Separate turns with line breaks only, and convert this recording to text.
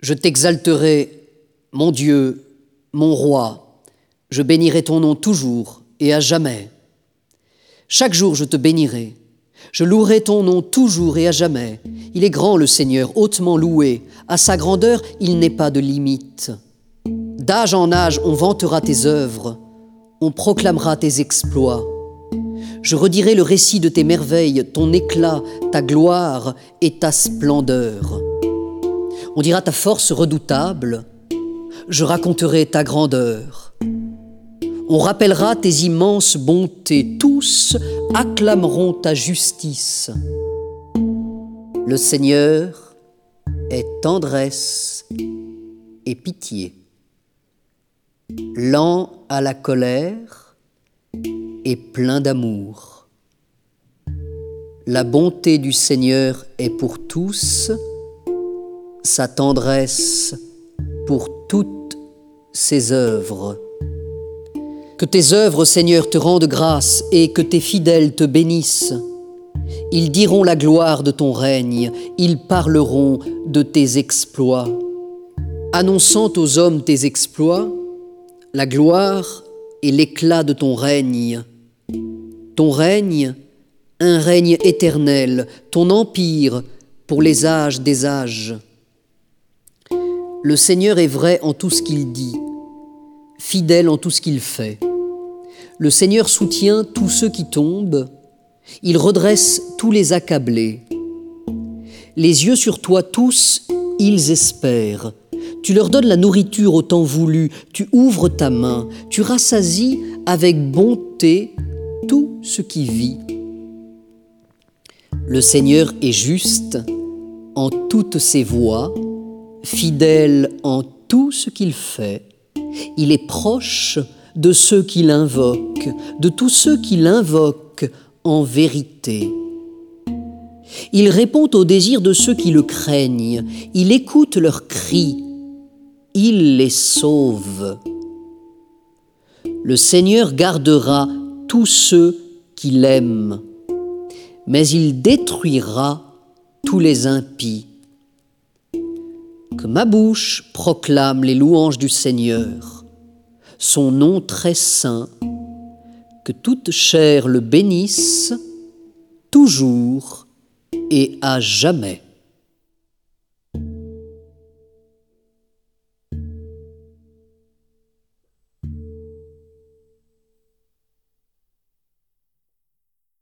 Je t'exalterai, mon Dieu, mon roi, je bénirai ton nom toujours et à jamais. Chaque jour je te bénirai, je louerai ton nom toujours et à jamais. Il est grand le Seigneur, hautement loué, à sa grandeur il n'est pas de limite. D'âge en âge on vantera tes œuvres, on proclamera tes exploits. Je redirai le récit de tes merveilles, ton éclat, ta gloire et ta splendeur. On dira ta force redoutable, je raconterai ta grandeur. On rappellera tes immenses bontés, tous acclameront ta justice. Le Seigneur est tendresse et pitié, lent à la colère et plein d'amour. La bonté du Seigneur est pour tous, sa tendresse pour toutes ses œuvres. Que tes œuvres, Seigneur, te rendent grâce et que tes fidèles te bénissent. Ils diront la gloire de ton règne, ils parleront de tes exploits. Annonçant aux hommes tes exploits, la gloire et l'éclat de ton règne. Ton règne, un règne éternel, ton empire pour les âges des âges. Le Seigneur est vrai en tout ce qu'il dit, fidèle en tout ce qu'il fait. Le Seigneur soutient tous ceux qui tombent, il redresse tous les accablés. Les yeux sur toi tous, ils espèrent. Tu leur donnes la nourriture au temps voulu, tu ouvres ta main, tu rassasies avec bonté tout ce qui vit. Le Seigneur est juste en toutes ses voies, fidèle en tout ce qu'il fait. Il est proche de ceux qui l'invoquent, de tous ceux qui l'invoquent en vérité. Il répond aux désirs de ceux qui le craignent, il écoute leurs cris, il les sauve. Le Seigneur gardera tous ceux qui l'aiment, mais il détruira tous les impies que ma bouche proclame les louanges du Seigneur, son nom très saint, que toute chair le bénisse, toujours et à jamais.